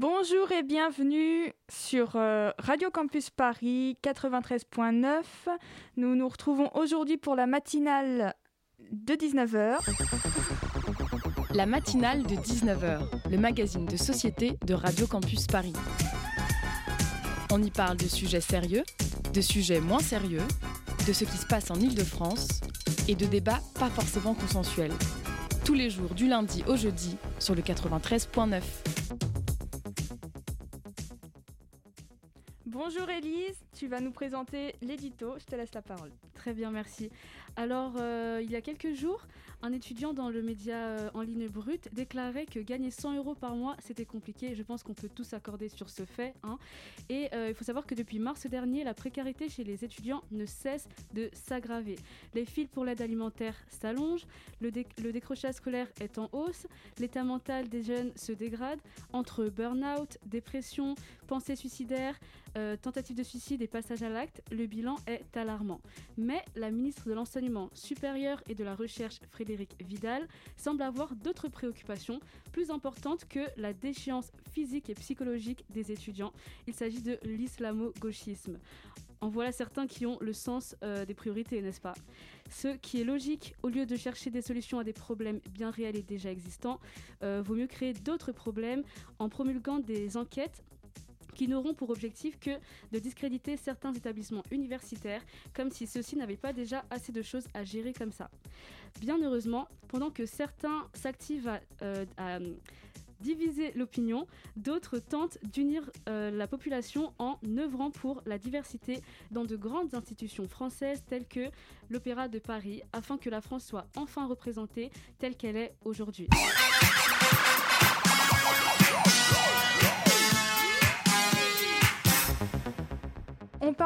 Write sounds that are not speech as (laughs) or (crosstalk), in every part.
Bonjour et bienvenue sur euh, Radio Campus Paris 93.9. Nous nous retrouvons aujourd'hui pour la matinale de 19h. La matinale de 19h, le magazine de société de Radio Campus Paris. On y parle de sujets sérieux, de sujets moins sérieux, de ce qui se passe en Ile-de-France et de débats pas forcément consensuels. Tous les jours du lundi au jeudi sur le 93.9. Bonjour Elise, tu vas nous présenter l'édito, je te laisse la parole. Très bien, merci. Alors, euh, il y a quelques jours, un étudiant dans le média euh, en ligne brut déclarait que gagner 100 euros par mois, c'était compliqué. Je pense qu'on peut tous s'accorder sur ce fait. Hein. Et euh, il faut savoir que depuis mars dernier, la précarité chez les étudiants ne cesse de s'aggraver. Les files pour l'aide alimentaire s'allongent, le, décrochage scolaire est en hausse, l'état mental des jeunes se dégrade entre burn-out, dépression, pensée suicidaire, euh, tentative de suicide et passage à l'acte, le bilan est alarmant. Mais la ministre de l'Enseignement supérieur et de la Recherche, Frédéric Vidal, semble avoir d'autres préoccupations plus importantes que la déchéance physique et psychologique des étudiants. Il s'agit de l'islamo-gauchisme. En voilà certains qui ont le sens euh, des priorités, n'est-ce pas? Ce qui est logique, au lieu de chercher des solutions à des problèmes bien réels et déjà existants, euh, vaut mieux créer d'autres problèmes en promulguant des enquêtes qui n'auront pour objectif que de discréditer certains établissements universitaires, comme si ceux-ci n'avaient pas déjà assez de choses à gérer comme ça. Bien heureusement, pendant que certains s'activent à, euh, diviser l'opinion, d'autres tentent d'unir euh, la population en œuvrant pour la diversité dans de grandes institutions françaises telles que l'Opéra de Paris, afin que la France soit enfin représentée telle qu'elle est aujourd'hui.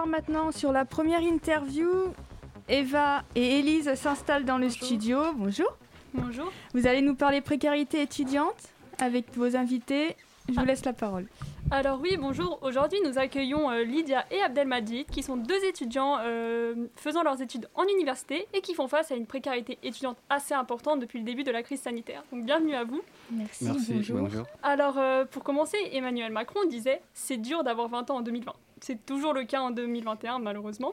Part maintenant sur la première interview. Eva et Elise s'installent dans le studio. Bonjour. Bonjour. Vous allez nous parler précarité étudiante avec vos invités. Je vous ah. laisse la parole. Alors oui, bonjour. Aujourd'hui, nous accueillons euh, Lydia et Abdelmajid, qui sont deux étudiants euh, faisant leurs études en université et qui font face à une précarité étudiante assez importante depuis le début de la crise sanitaire. Donc bienvenue à vous. Merci, bonjour. Alors euh, pour commencer, Emmanuel Macron disait « C'est dur d'avoir 20 ans en 2020 ». C'est toujours le cas en 2021, malheureusement.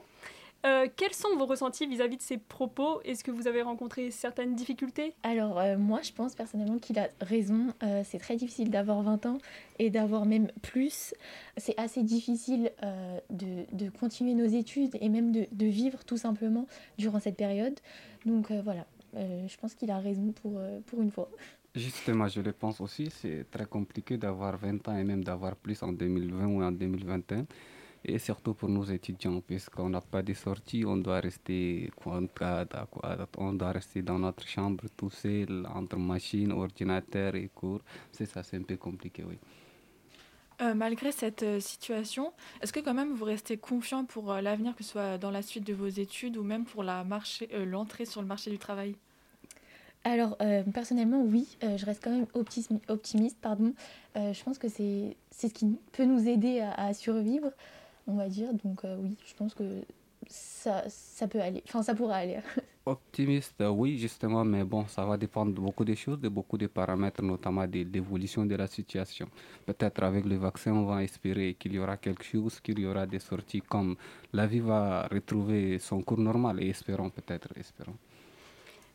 Euh, quels sont vos ressentis vis-à-vis de ces propos? Est-ce que vous avez rencontré certaines difficultés? Alors euh, moi je pense personnellement qu'il a raison. Euh, c'est très difficile d'avoir 20 ans et d'avoir même plus. C'est assez difficile de, de, continuer nos études et même de, de, vivre tout simplement durant cette période. Donc voilà, je pense qu'il a raison pour, pour une fois. Justement, je le pense aussi, c'est très compliqué d'avoir 20 ans et même d'avoir plus en 2020 ou en 2021 et surtout pour nos étudiants, puisqu'on n'a pas de sortie, on doit rester on doit rester dans notre chambre tout seul, entre machines, ordinateur et cours. C'est ça, c'est un peu compliqué, oui. Euh, malgré cette euh, situation, est-ce que quand même vous restez confiant pour euh, l'avenir, que ce soit dans la suite de vos études ou même pour l'entrée sur le marché du travail? Alors, personnellement, oui, je reste quand même optimiste. pardon. je pense que c'est ce qui peut nous aider à survivre on va dire. Donc euh, oui, je pense que ça, ça peut aller. Enfin, ça pourra aller. (laughs) Optimiste, euh, oui, justement, mais bon, ça va dépendre de beaucoup de choses, de beaucoup de paramètres, notamment de l'évolution de la situation. Peut-être avec le vaccin, on va espérer qu'il y aura quelque chose, qu'il y aura des sorties comme la vie va retrouver son cours normal et espérons peut-être, espérons.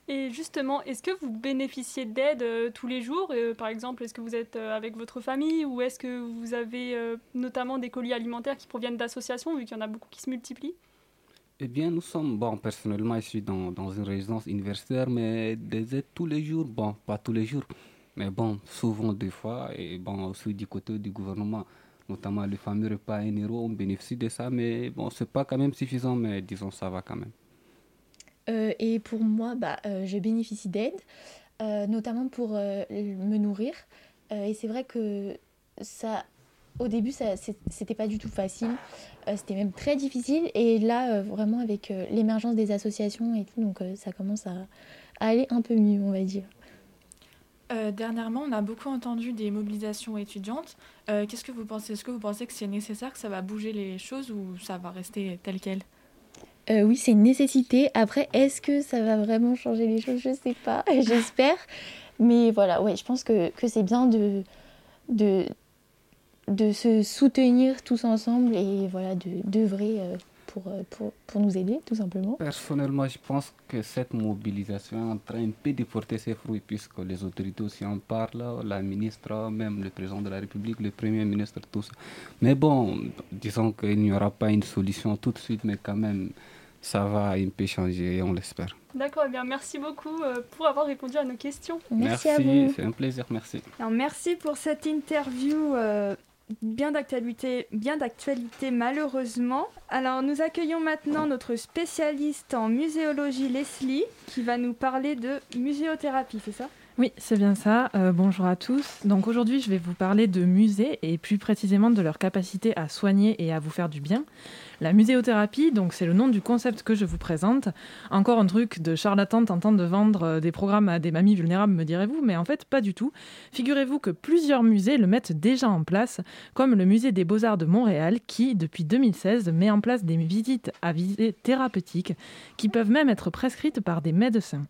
Et justement, est-ce que vous bénéficiez d'aide euh, tous les jours euh, Par exemple, est-ce que vous êtes euh, avec votre famille ou est-ce que vous avez notamment des colis alimentaires qui proviennent d'associations, vu qu'il y en a beaucoup qui se multiplient? Eh bien, nous sommes, bon, personnellement, je suis dans, dans, une résidence universitaire, mais des aides tous les jours, bon, pas tous les jours, mais bon, souvent des fois, et bon, aussi du côté du gouvernement, notamment le fameux repas 1 euro, on bénéficie de ça, mais bon, c'est pas quand même suffisant, mais disons, ça va quand même. Euh, et pour moi, bah, euh, je bénéficie d'aide, euh, notamment pour me nourrir. et c'est vrai que ça, au début, ça, c'était pas du tout facile. c'était même très difficile. Et là, vraiment, avec l'émergence des associations et tout, donc ça commence à, aller un peu mieux, on va dire. dernièrement, on a beaucoup entendu des mobilisations étudiantes. Qu'est-ce que vous pensez? Est-ce que vous pensez que c'est nécessaire, que ça va bouger les choses ou ça va rester tel quel? Euh, oui, c'est une nécessité. Après, est-ce que ça va vraiment changer les choses? Je ne sais pas, (laughs) j'espère. Mais voilà, ouais, je pense que, que c'est bien de, de, de se soutenir tous ensemble et voilà, d'œuvrer pour, pour, pour, nous aider, tout simplement. Personnellement, je pense que cette mobilisation est en train de porter ses fruits, puisque les autorités aussi en parlent, la ministre, même le président de la République, le premier ministre, tous. Mais bon, disons qu'il n'y aura pas une solution tout de suite, mais quand même, ça va un peu changer, on l'espère. D'accord, eh bien merci beaucoup euh, pour avoir répondu à nos questions. Merci, merci c'est un plaisir, merci. Alors, merci pour cette interview euh, bien d'actualité, bien d'actualité malheureusement. Alors nous accueillons maintenant notre spécialiste en muséologie Leslie qui va nous parler de muséothérapie, c'est ça? Oui, c'est bien ça. Euh, bonjour à tous. Donc aujourd'hui, je vais vous parler de musées et plus précisément de leur capacité à soigner et à vous faire du bien. La muséothérapie, donc c'est le nom du concept que je vous présente. Encore un truc de charlatan tentant de vendre euh, des programmes à des mamies vulnérables, me direz-vous, mais en fait pas du tout. Figurez-vous que plusieurs musées le mettent déjà en place, comme le musée des beaux-arts de Montréal qui, depuis 2016, met en place des visites à visée thérapeutique qui peuvent même être prescrites par des médecins.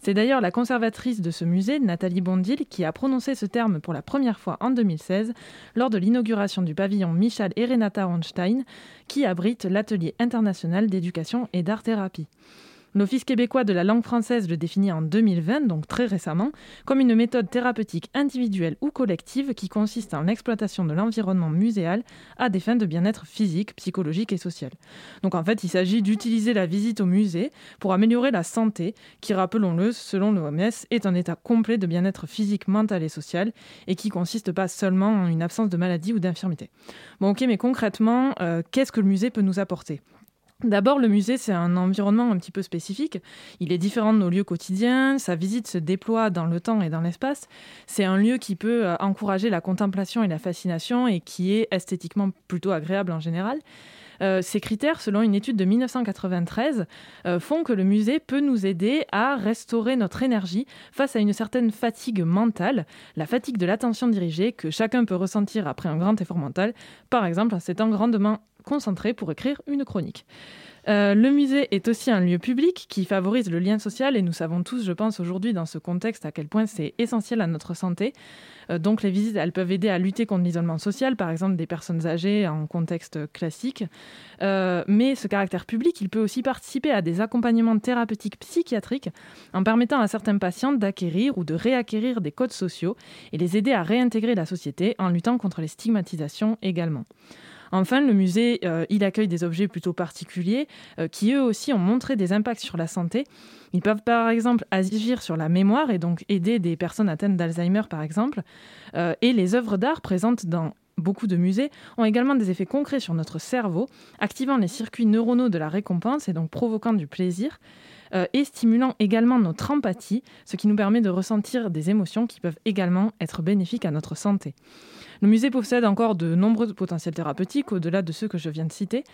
C'est d'ailleurs la conservatrice de ce musée, Nathalie Bondil, qui a prononcé ce terme pour la première fois en 2016 lors de l'inauguration du pavillon Michel et Renata Hornstein, qui abrite l'atelier international d'éducation et d'art-thérapie. L'Office québécois de la langue française le définit en 2020, donc très récemment, comme une méthode thérapeutique individuelle ou collective qui consiste en l'exploitation de l'environnement muséal à des fins de bien-être physique, psychologique et social. Donc en fait, il s'agit d'utiliser la visite au musée pour améliorer la santé, qui, rappelons-le, selon l'OMS, est un état complet de bien-être physique, mental et social, et qui consiste pas seulement en une absence de maladie ou d'infirmité. Bon ok, mais concrètement, euh, qu'est-ce que le musée peut nous apporter? D'abord, le musée, c'est un environnement un petit peu spécifique. Il est différent de nos lieux quotidiens, sa visite se déploie dans le temps et dans l'espace. C'est un lieu qui peut euh, encourager la contemplation et la fascination et qui est esthétiquement plutôt agréable en général. Euh, ces critères, selon une étude de 1993, euh, font que le musée peut nous aider à restaurer notre énergie face à une certaine fatigue mentale, la fatigue de l'attention dirigée que chacun peut ressentir après un grand effort mental, par exemple en s'étant grandement concentré pour écrire une chronique. Euh, le musée est aussi un lieu public qui favorise le lien social et nous savons tous, je pense, aujourd'hui dans ce contexte à quel point c'est essentiel à notre santé. Euh, donc les visites, elles peuvent aider à lutter contre l'isolement social, par exemple des personnes âgées en contexte classique. Euh, mais ce caractère public, il peut aussi participer à des accompagnements thérapeutiques psychiatriques en permettant à certains patients d'acquérir ou de réacquérir des codes sociaux et les aider à réintégrer la société en luttant contre les stigmatisations également. Enfin, le musée, euh, il accueille des objets plutôt particuliers euh, qui eux aussi ont montré des impacts sur la santé. Ils peuvent par exemple agir sur la mémoire et donc aider des personnes atteintes d'Alzheimer par exemple. Euh, et les œuvres d'art présentes dans beaucoup de musées ont également des effets concrets sur notre cerveau, activant les circuits neuronaux de la récompense et donc provoquant du plaisir. Et stimulant également notre empathie, ce qui nous permet de ressentir des émotions qui peuvent également être bénéfiques à notre santé. Le musée possède encore de nombreux potentiels thérapeutiques au-delà de ceux que je viens de citer.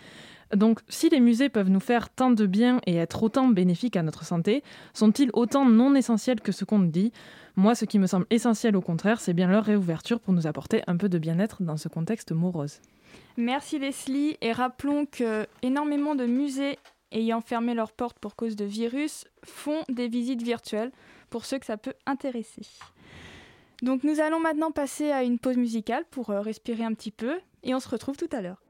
Donc, si les musées peuvent nous faire tant de bien et être autant bénéfiques à notre santé, sont-ils autant non essentiels que ce qu'on dit? Moi, ce qui me semble essentiel au contraire, c'est bien leur réouverture pour nous apporter un peu de bien-être dans ce contexte morose. Merci Leslie et rappelons que énormément de musées ayant fermé leurs portes pour cause de virus font des visites virtuelles pour ceux que ça peut intéresser. Donc nous allons maintenant passer à une pause musicale pour euh, respirer un petit peu et on se retrouve tout à l'heure.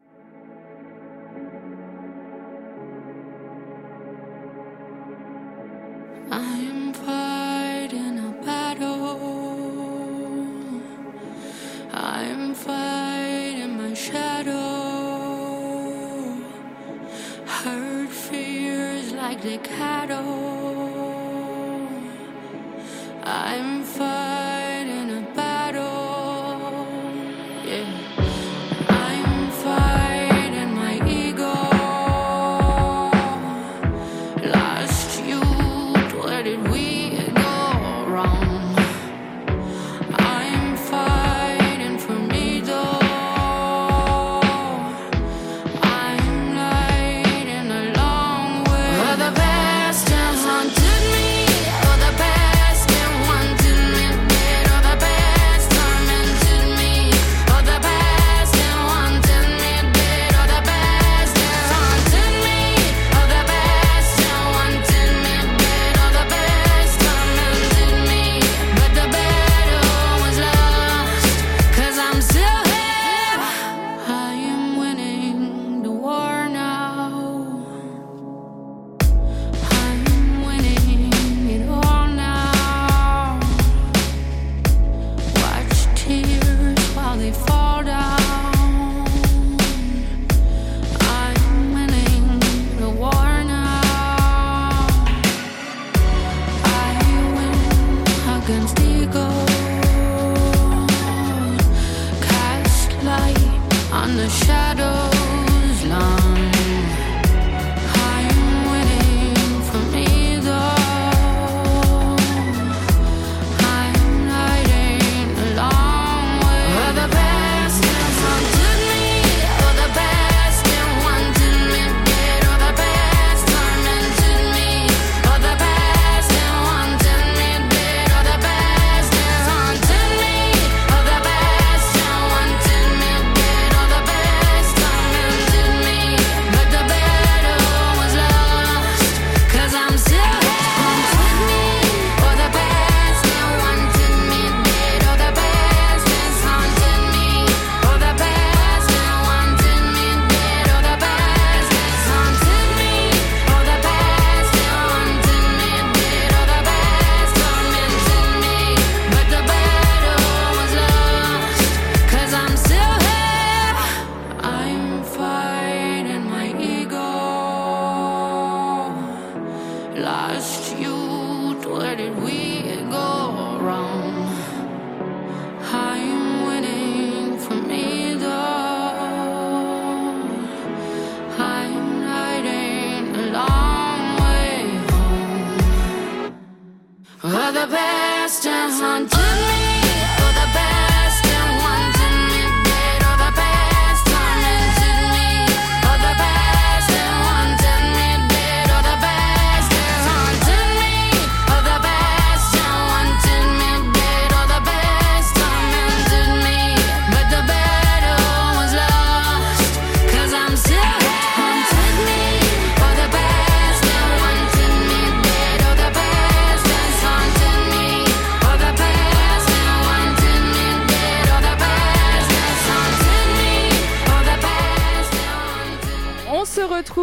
On the shadows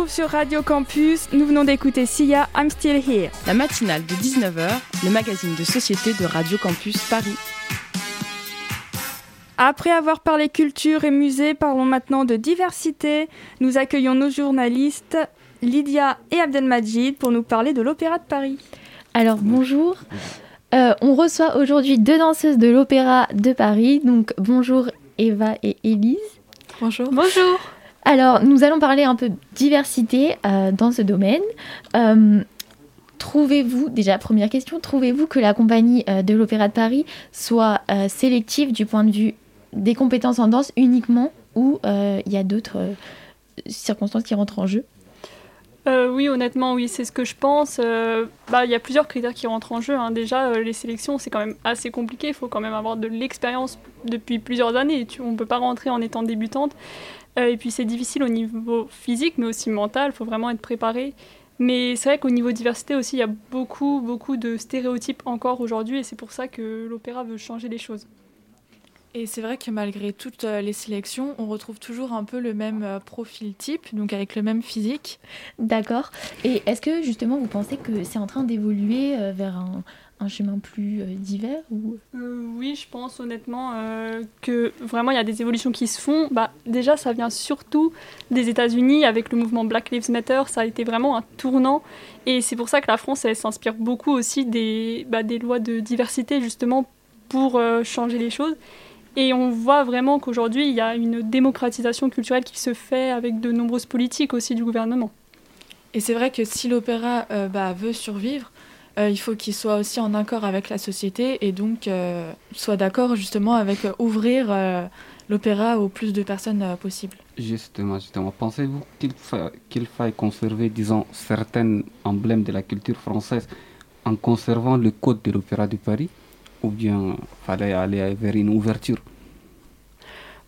retrouve sur Radio Campus. Nous venons d'écouter Sia, I'm Still Here. La matinale de 19h, le magazine de société de Radio Campus Paris. Après avoir parlé culture et musée, parlons maintenant de diversité. Nous accueillons nos journalistes Lydia et Abdelmajid pour nous parler de l'Opéra de Paris. Alors bonjour. Euh, on reçoit aujourd'hui deux danseuses de l'Opéra de Paris. Donc bonjour Eva et Élise. Bonjour. Bonjour. Alors nous allons parler un peu diversité euh, dans ce domaine. Euh, Trouvez-vous, déjà première question, trouvez-vous que la compagnie euh, de l'Opéra de Paris soit sélective du point de vue des compétences en danse uniquement ou il y a d'autres circonstances qui rentrent en jeu? Euh, oui, honnêtement, oui, c'est ce que je pense. Euh, bah, il y a plusieurs critères qui rentrent en jeu. hein. Déjà, euh, les sélections, c'est quand même assez compliqué. Il faut quand même avoir de l'expérience depuis plusieurs années. On ne peut pas rentrer en étant débutante. Et puis, c'est difficile au niveau physique, mais aussi mental. Il faut vraiment être préparé. Mais c'est vrai qu'au niveau diversité aussi, il y a beaucoup, beaucoup de stéréotypes encore aujourd'hui. Et c'est pour ça que l'opéra veut changer les choses. Et c'est vrai que malgré toutes euh, les sélections, on retrouve toujours un peu le même euh, profil type, donc avec le même physique. D'accord. Et est-ce que justement vous pensez que c'est en train d'évoluer euh, vers un, un chemin plus divers ou... Euh, oui, je pense honnêtement euh, que vraiment il y a des évolutions qui se font. Bah, déjà, ça vient surtout des États-Unis avec le mouvement Black Lives Matter. Ça a été vraiment un tournant. Et c'est pour ça que la France, elle s'inspire beaucoup aussi des, bah, des lois de diversité justement pour euh, changer les choses. Et on voit vraiment qu'aujourd'hui, il y a une démocratisation culturelle qui se fait avec de nombreuses politiques aussi du gouvernement. Et c'est vrai que si l'opéra euh, bah, veut survivre, euh, il faut qu'il soit aussi en accord avec la société et donc euh, soit d'accord justement avec ouvrir euh, l'opéra au plus de personnes euh, possible. Justement, justement. Pensez-vous qu'il fa- qu'il faille conserver, disons, certains emblèmes de la culture française en conservant le code de l'Opéra de Paris? Ou bien fallait aller vers une ouverture?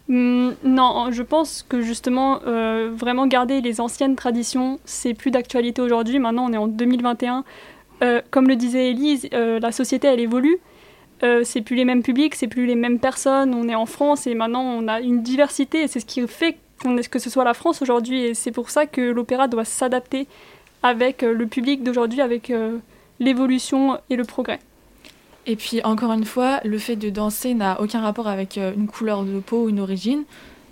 Hmm, non, je pense que justement, euh, vraiment garder les anciennes traditions, c'est plus d'actualité aujourd'hui. Maintenant, on est en 2021. Euh, comme le disait Elise, euh, la société, elle évolue. C'est plus les mêmes publics, c'est plus les mêmes personnes. On est en France et maintenant, on a une diversité. C'est ce qui fait qu'on est, que ce soit la France aujourd'hui. Et c'est pour ça que l'opéra doit s'adapter avec le public d'aujourd'hui, avec l'évolution et le progrès. Et puis encore une fois, le fait de danser n'a aucun rapport avec euh, une couleur de peau ou une origine.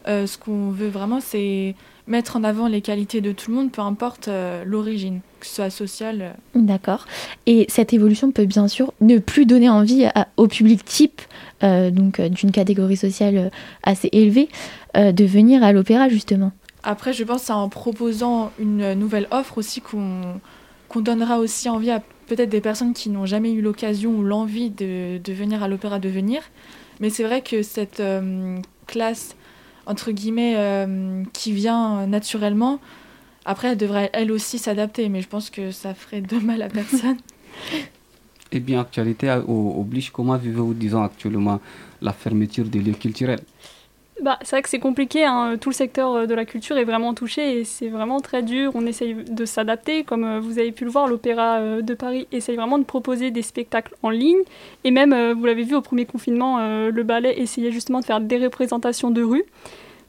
Euh, ce qu'on veut vraiment, c'est mettre en avant les qualités de tout le monde, peu importe euh, l'origine, que ce soit sociale. euh. D'accord. Et cette évolution peut bien sûr ne plus donner envie à- au public type, donc d'une catégorie sociale assez élevée, de venir à l'opéra justement. Après, je pense que c'est en proposant une nouvelle offre aussi qu'on qu'on donnera aussi envie à peut-être des personnes qui n'ont jamais eu l'occasion ou l'envie de, de venir à l'opéra de venir. Mais c'est vrai que cette euh, classe, entre guillemets, euh, qui vient naturellement, après, elle devrait elle aussi s'adapter. Mais je pense que ça ferait de mal à personne. (laughs) Eh bien, actualité euh, oblige, comment vivez-vous, disons, actuellement, la fermeture des lieux culturels? Bah, c'est vrai que c'est compliqué, hein. tout le secteur euh, de la culture est vraiment touché et c'est vraiment très dur. On essaye de s'adapter, comme euh, vous avez pu le voir, l'Opéra euh, de Paris essaye vraiment de proposer des spectacles en ligne. Et même, vous l'avez vu au premier confinement, le ballet essayait justement de faire des représentations de rue.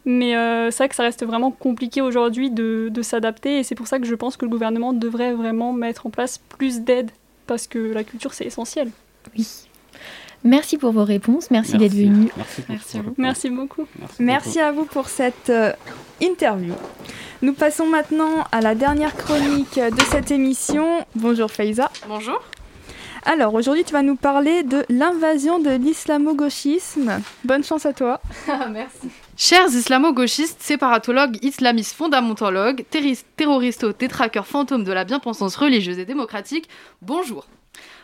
Mais c'est vrai que ça reste vraiment compliqué aujourd'hui de, de s'adapter et c'est pour ça que je pense que le gouvernement devrait vraiment mettre en place plus d'aide parce que la culture c'est essentiel. Oui. Merci pour vos réponses, merci, d'être venu. Merci, beaucoup. Merci à vous pour cette euh, interview. Nous passons maintenant à la dernière chronique de cette émission. Bonjour Faiza. Bonjour. Alors aujourd'hui tu vas nous parler de l'invasion de l'islamo-gauchisme. Bonne chance à toi. Merci. Chers islamo-gauchistes, séparatologues, islamistes, fondamentologues, terroristes, détraqueurs fantômes de la bien-pensance religieuse et démocratique, bonjour.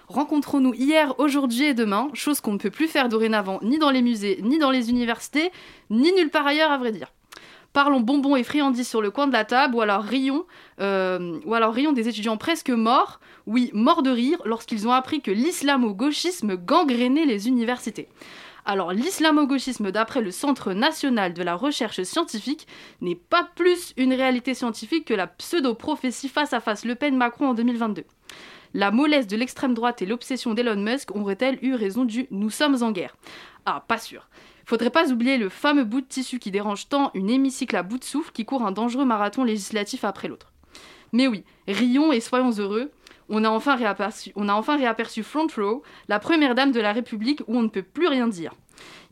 Rencontrons-nous hier, aujourd'hui et demain, chose qu'on ne peut plus faire dorénavant ni dans les musées, ni dans les universités, ni nulle part ailleurs à vrai dire. Parlons bonbons et friandises sur le coin de la table, ou alors rions, euh, ou alors rions des étudiants presque morts, oui, morts de rire, lorsqu'ils ont appris que l'islamo-gauchisme gangrénait les universités. Alors l'islamo-gauchisme, d'après le Centre national de la recherche scientifique, n'est pas plus une réalité scientifique que la pseudo-prophétie face à face Le Pen-Macron en 2022. La mollesse de l'extrême droite et l'obsession d'Elon Musk auraient-elles eu raison du « nous sommes en guerre » Ah, pas sûr. Faudrait pas oublier le fameux bout de tissu qui dérange tant une hémicycle à bout de souffle qui court un dangereux marathon législatif après l'autre. Mais oui, rions et soyons heureux, on a enfin réaperçu, on Front Row, la première dame de la République où on ne peut plus rien dire.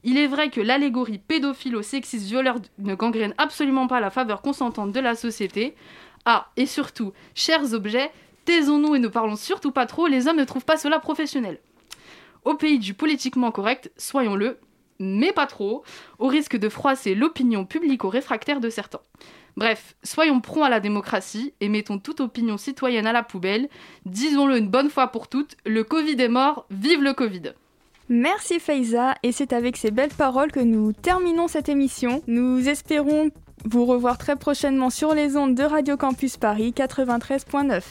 Il est vrai que l'allégorie pédophilo-sexiste violeur ne gangrène absolument pas la faveur consentante de la société. Ah, et surtout, chers objets, taisons-nous et ne parlons surtout pas trop, les hommes ne trouvent pas cela professionnel. Au pays du politiquement correct, soyons-le, mais pas trop, au risque de froisser l'opinion publico-réfractaire de certains. Bref, soyons prompts à la démocratie et mettons toute opinion citoyenne à la poubelle. Disons-le une bonne fois pour toutes, le Covid est mort, vive le Covid Merci Faiza et c'est avec ces belles paroles que nous terminons cette émission. Nous espérons vous revoir très prochainement sur les ondes de Radio Campus Paris 93.9.